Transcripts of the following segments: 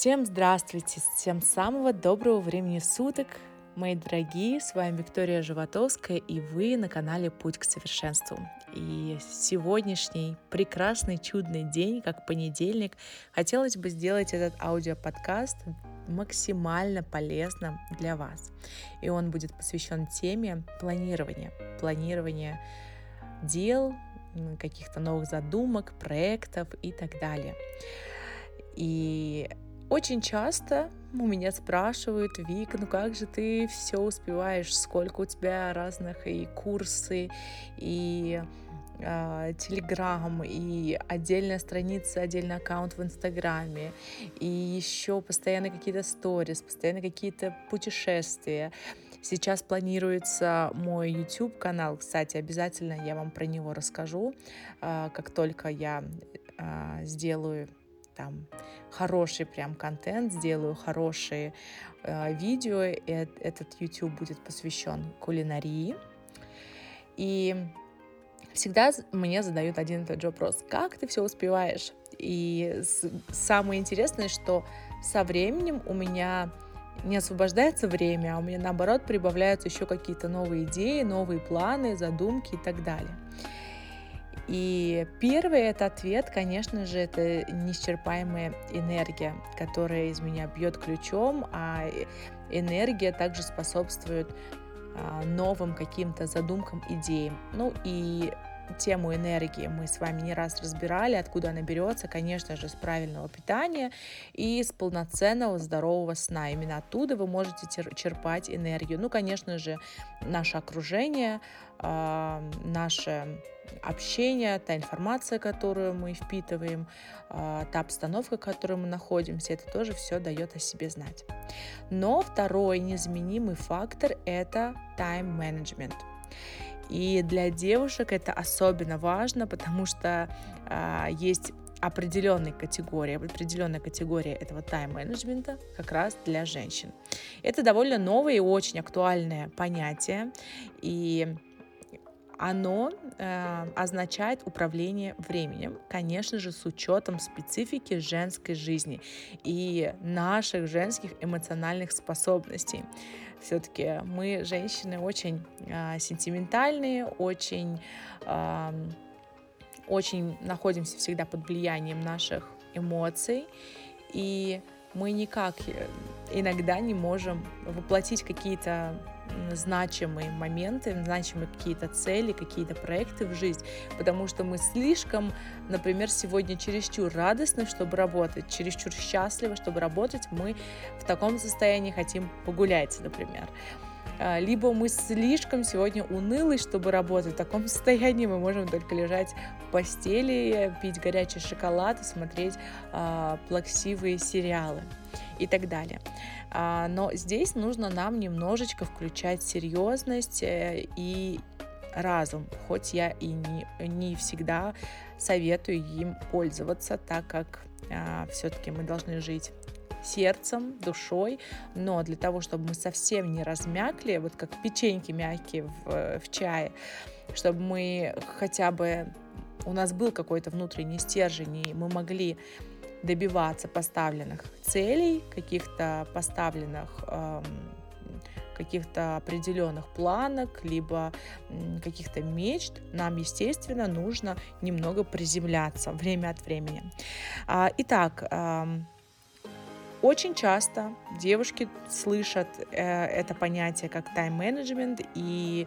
Всем здравствуйте, всем самого доброго времени суток, мои дорогие, с вами Виктория Животовская, и вы на канале «Путь к совершенству». И сегодняшний прекрасный, чудный день, как понедельник, хотелось бы сделать этот аудиоподкаст максимально полезным для вас. И он будет посвящен теме планирования. Планирования дел, каких-то новых задумок, проектов и так далее. И очень часто у меня спрашивают, Вика, ну как же ты все успеваешь, сколько у тебя разных и курсы, и а, Телеграм, и отдельная страница, отдельный аккаунт в Инстаграме, и еще постоянно какие-то сторис, постоянно какие-то путешествия. Сейчас планируется мой YouTube канал, кстати, обязательно я вам про него расскажу, а, как только я а, сделаю там хороший прям контент, сделаю хорошие э, видео. И этот YouTube будет посвящен кулинарии. И всегда мне задают один и тот же вопрос. Как ты все успеваешь? И самое интересное, что со временем у меня не освобождается время, а у меня наоборот прибавляются еще какие-то новые идеи, новые планы, задумки и так далее. И первый это ответ, конечно же, это неисчерпаемая энергия, которая из меня бьет ключом, а энергия также способствует а, новым каким-то задумкам, идеям. Ну и тему энергии мы с вами не раз разбирали, откуда она берется, конечно же, с правильного питания и с полноценного здорового сна. Именно оттуда вы можете черпать энергию. Ну, конечно же, наше окружение, а, наше общение, та информация, которую мы впитываем, а, та обстановка, в которой мы находимся, это тоже все дает о себе знать. Но второй незаменимый фактор – это тайм-менеджмент. И для девушек это особенно важно, потому что а, есть определенной категории, определенная категория этого тайм-менеджмента как раз для женщин. Это довольно новое и очень актуальное понятие, и оно э, означает управление временем, конечно же, с учетом специфики женской жизни и наших женских эмоциональных способностей. Все-таки мы, женщины, очень э, сентиментальные, очень, э, очень находимся всегда под влиянием наших эмоций, и мы никак э, иногда не можем воплотить какие-то значимые моменты, значимые какие-то цели, какие-то проекты в жизнь, потому что мы слишком, например, сегодня чересчур радостны, чтобы работать, чересчур счастливы, чтобы работать, мы в таком состоянии хотим погулять, например. А, либо мы слишком сегодня унылы, чтобы работать. В таком состоянии мы можем только лежать в постели, пить горячий шоколад и смотреть э, плаксивые сериалы и так далее. А, но здесь нужно нам немножечко включать серьезность э, и разум, хоть я и не, не всегда советую им пользоваться, так как а, все-таки мы должны жить сердцем, душой, но для того, чтобы мы совсем не размякли, вот как печеньки мягкие в, в чае, чтобы мы хотя бы у нас был какой-то внутренний стержень, и мы могли добиваться поставленных целей, каких-то поставленных эм, каких-то определенных планок, либо каких-то мечт, нам, естественно, нужно немного приземляться время от времени. А, итак, эм, очень часто девушки слышат э, это понятие как тайм-менеджмент и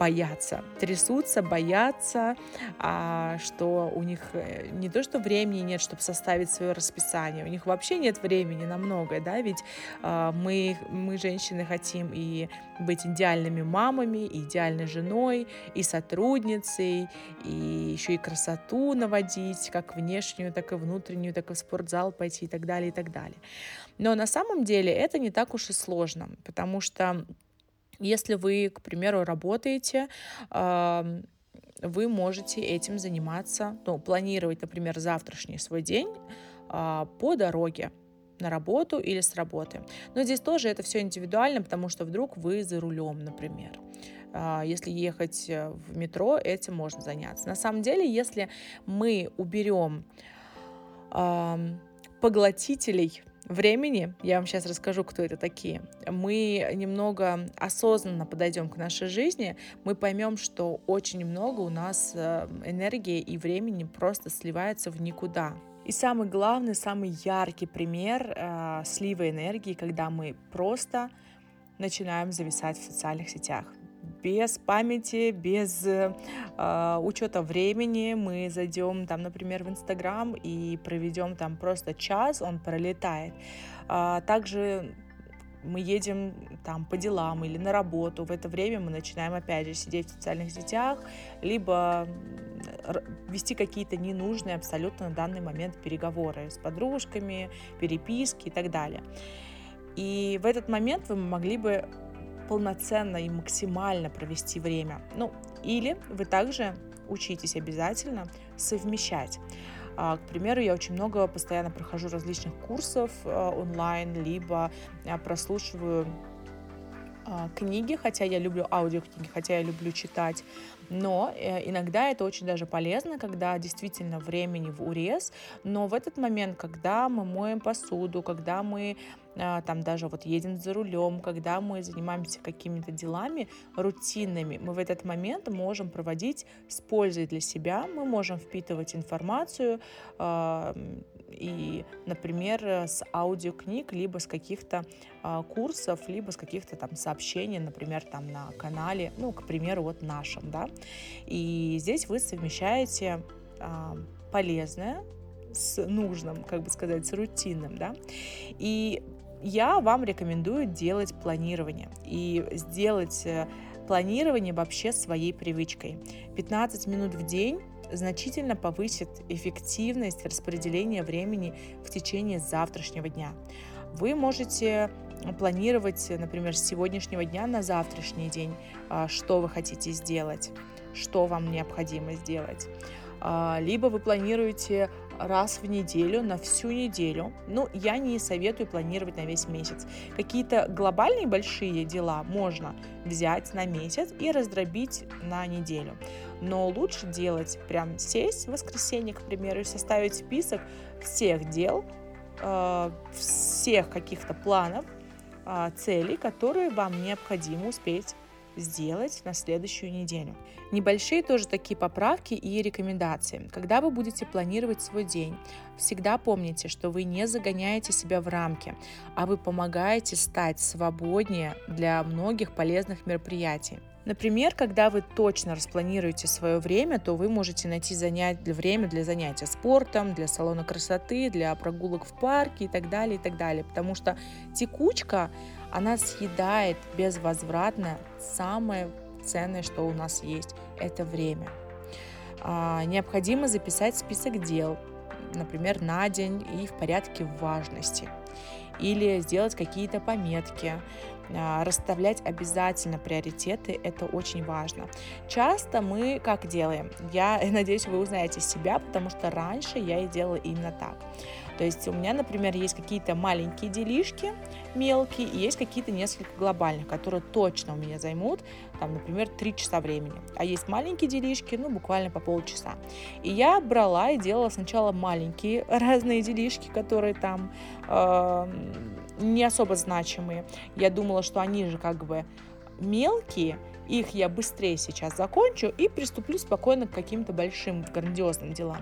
боятся, трясутся, боятся, а, что у них э, не то, что времени нет, чтобы составить свое расписание, у них вообще нет времени на многое, да, ведь а, мы, мы, женщины, хотим и быть идеальными мамами, и идеальной женой, и сотрудницей, и еще и красоту наводить, как внешнюю, так и внутреннюю, так и в спортзал пойти и так далее, и так далее. Но на самом деле это не так уж и сложно, потому что если вы, к примеру, работаете, вы можете этим заниматься, ну, планировать, например, завтрашний свой день а, по дороге на работу или с работы. Но здесь тоже это все индивидуально, потому что вдруг вы за рулем, например. А, если ехать э, в метро, этим можно заняться. На самом деле, если мы уберем поглотителей времени, я вам сейчас расскажу, кто это такие, мы немного осознанно подойдем к нашей жизни, мы поймем, что очень много у нас э, энергии и времени просто сливается в никуда. И самый главный, самый яркий пример э, слива энергии, когда мы просто начинаем зависать в социальных сетях без памяти, без э, учета времени. Мы зайдем там, например, в Инстаграм и проведем там просто час, он пролетает. А, также мы едем там по делам или на работу, в это время мы начинаем опять же сидеть в социальных сетях, либо вести какие-то ненужные абсолютно на данный момент переговоры с подружками, переписки и так далее. И в этот момент вы могли бы полноценно и максимально провести время. Ну, или вы также учитесь обязательно совмещать. А, к примеру, я очень много постоянно прохожу различных курсов а, онлайн, либо а, прослушиваю книги, хотя я люблю аудиокниги, хотя я люблю читать, но э, иногда это очень даже полезно, когда действительно времени в урез, но в этот момент, когда мы моем посуду, когда мы а, там даже вот едем за рулем, когда мы занимаемся какими-то делами рутинными, мы в этот момент можем проводить с пользой для себя, мы можем впитывать информацию э, и, например, с аудиокниг, либо с каких-то э, курсов, либо с каких-то там сообщений, например, там на канале, ну, к примеру, вот нашем, да, и здесь вы совмещаете э, полезное с нужным, как бы сказать, с рутинным, да. И я вам рекомендую делать планирование и сделать э, планирование вообще своей привычкой. 15 минут в день значительно повысит эффективность распределения времени в течение завтрашнего дня. Вы можете планировать, например, с сегодняшнего дня на завтрашний день, а, что вы хотите сделать, что вам необходимо сделать. А, либо вы планируете раз в неделю, на всю неделю. Ну, я не советую планировать на весь месяц. Какие-то глобальные большие дела можно взять на месяц и раздробить на неделю. Но лучше делать прям сесть в воскресенье, к примеру, и составить список всех дел, э, всех каких-то планов, э, целей, которые вам необходимо успеть сделать на следующую неделю. Небольшие тоже такие поправки и рекомендации. Когда вы будете планировать свой день, всегда помните, что вы не загоняете себя в рамки, а вы помогаете стать свободнее для многих полезных мероприятий. Например, когда вы точно распланируете свое время, то вы можете найти занять время для занятия спортом, для салона красоты, для прогулок в парке и так далее, и так далее. Потому что текучка, она съедает безвозвратно самое ценное, что у нас есть, это время. А, необходимо записать список дел, например, на день и в порядке важности. Или сделать какие-то пометки, расставлять обязательно приоритеты, это очень важно. Часто мы как делаем? Я надеюсь, вы узнаете себя, потому что раньше я и делала именно так. То есть у меня, например, есть какие-то маленькие делишки, мелкие, и есть какие-то несколько глобальных, которые точно у меня займут, там, например, 3 часа времени. А есть маленькие делишки, ну, буквально по полчаса. И я брала и делала сначала маленькие разные делишки, которые там э, не особо значимые. Я думала, что они же как бы мелкие, их я быстрее сейчас закончу и приступлю спокойно к каким-то большим, грандиозным делам.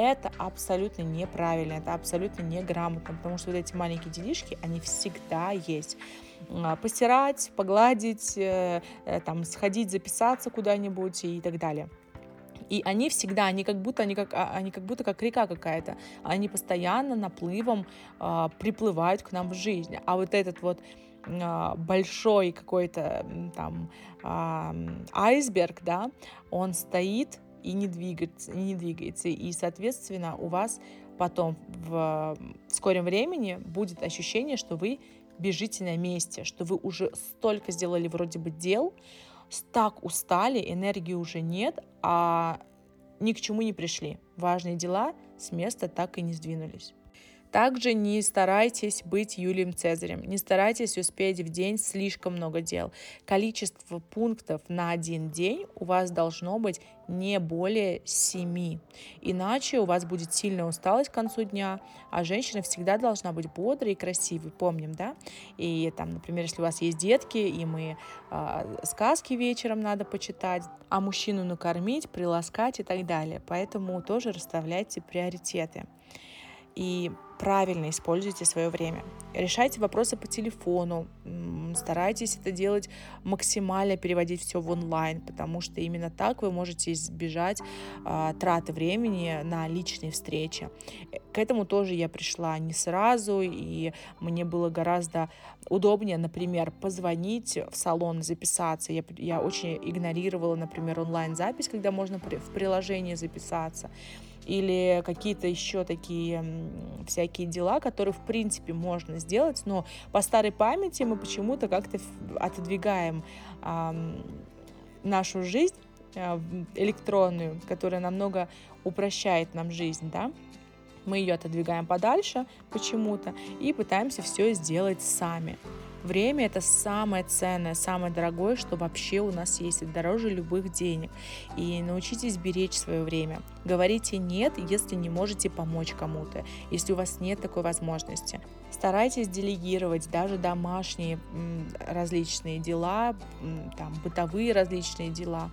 Это абсолютно неправильно, это абсолютно неграмотно, потому что вот эти маленькие делишки, они всегда есть а, постирать, погладить, э, э, там, сходить, записаться куда-нибудь и так далее. И они всегда, они как будто, они как, а, они как будто как река какая-то, они постоянно наплывом э, приплывают к нам в жизнь. А вот этот вот большой какой-то там айсберг, да, он стоит и не двигается, и не двигается. И, соответственно, у вас потом в скором времени будет ощущение, что вы бежите на месте, что вы уже столько сделали вроде бы дел, так устали, энергии уже нет, а ни к чему не пришли. Важные дела с места так и не сдвинулись. Также не старайтесь быть Юлием Цезарем, не старайтесь успеть в день слишком много дел. Количество пунктов на один день у вас должно быть не более 7. Иначе у вас будет сильная усталость к концу дня, а женщина всегда должна быть бодрой и красивой, помним, да? И там, например, если у вас есть детки, и мы э, сказки вечером надо почитать, а мужчину накормить, приласкать и так далее. Поэтому тоже расставляйте приоритеты. И правильно используйте свое время. Решайте вопросы по телефону, старайтесь это делать максимально, переводить все в онлайн, потому что именно так вы можете избежать а, траты времени на личные встречи. К этому тоже я пришла не сразу, и мне было гораздо удобнее, например, позвонить в салон, записаться. Я, я очень игнорировала, например, онлайн-запись, когда можно в приложении записаться или какие-то еще такие всякие дела, которые, в принципе, можно сделать, но по старой памяти мы почему-то как-то отодвигаем а, нашу жизнь а, электронную, которая намного упрощает нам жизнь, да, мы ее отодвигаем подальше почему-то и пытаемся все сделать сами. Время это самое ценное, самое дорогое, что вообще у нас есть. Это дороже любых денег. И научитесь беречь свое время. Говорите нет, если не можете помочь кому-то, если у вас нет такой возможности. Старайтесь делегировать даже домашние различные дела, там, бытовые различные дела.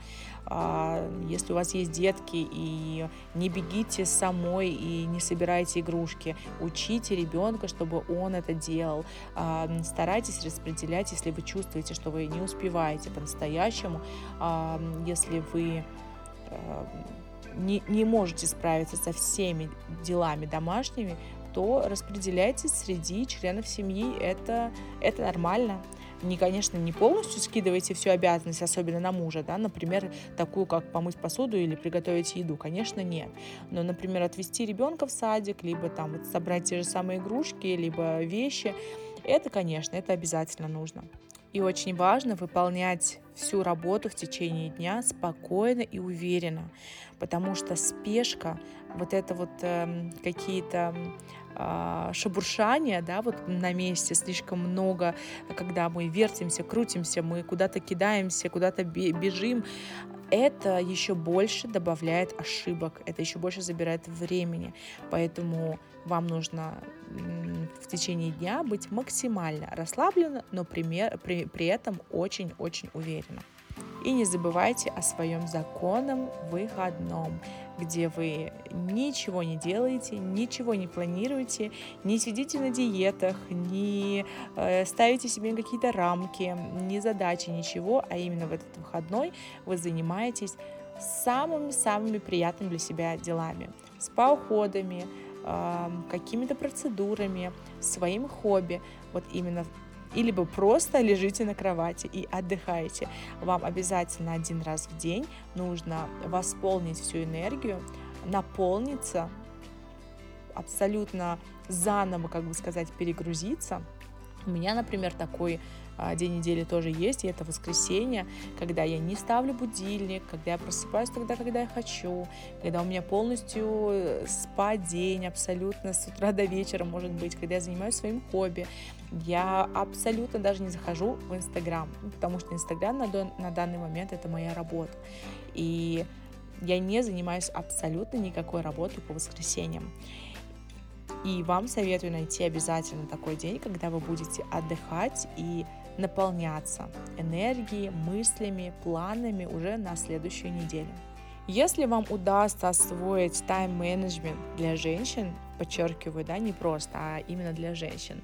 А, если у вас есть детки, и не бегите самой и не собирайте игрушки, учите ребенка, чтобы он это делал. А, старайтесь распределять, если вы чувствуете, что вы не успеваете по-настоящему, а, если вы не, не можете справиться со всеми делами домашними, то распределяйте среди членов семьи. Это, это нормально не, конечно, не полностью скидывайте всю обязанность, особенно на мужа, да, например, такую, как помыть посуду или приготовить еду, конечно, нет. Но, например, отвезти ребенка в садик, либо там вот собрать те же самые игрушки, либо вещи, это, конечно, это обязательно нужно. И очень важно выполнять всю работу в течение дня спокойно и уверенно, потому что спешка, вот это вот э, какие-то шебуршания, да, вот на месте слишком много, когда мы вертимся, крутимся, мы куда-то кидаемся, куда-то бежим, это еще больше добавляет ошибок, это еще больше забирает времени. Поэтому вам нужно в течение дня быть максимально расслабленно, но при, при, при этом очень-очень уверенно. И не забывайте о своем законном выходном, где вы ничего не делаете, ничего не планируете, не сидите на диетах, не э, ставите себе какие-то рамки, не задачи, ничего, а именно в этот выходной вы занимаетесь самыми-самыми приятными для себя делами. Спа-уходами, э, какими-то процедурами, своим хобби. Вот именно и либо просто лежите на кровати и отдыхаете. Вам обязательно один раз в день нужно восполнить всю энергию, наполниться, абсолютно заново, как бы сказать, перегрузиться. У меня, например, такой а, день недели тоже есть, и это воскресенье, когда я не ставлю будильник, когда я просыпаюсь тогда, когда я хочу, когда у меня полностью э, спа-день абсолютно с утра до вечера может быть, когда я занимаюсь своим хобби. Я абсолютно даже не захожу в Инстаграм, потому что Инстаграм на, на данный момент это моя работа. И я не занимаюсь абсолютно никакой работой по воскресеньям. И вам советую найти обязательно такой день, когда вы будете отдыхать и наполняться энергией, мыслями, планами уже на следующую неделю. Если вам удастся освоить тайм-менеджмент для женщин, подчеркиваю, да, не просто, а именно для женщин,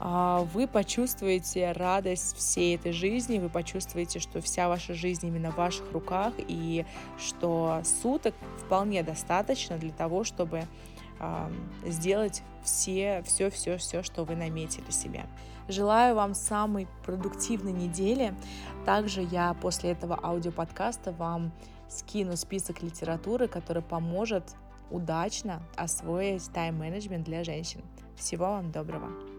вы почувствуете радость всей этой жизни, вы почувствуете, что вся ваша жизнь именно в ваших руках, и что суток вполне достаточно для того, чтобы сделать все, все, все, все, что вы наметили себе. Желаю вам самой продуктивной недели. Также я после этого аудиоподкаста вам скину список литературы, который поможет удачно освоить тайм-менеджмент для женщин. Всего вам доброго!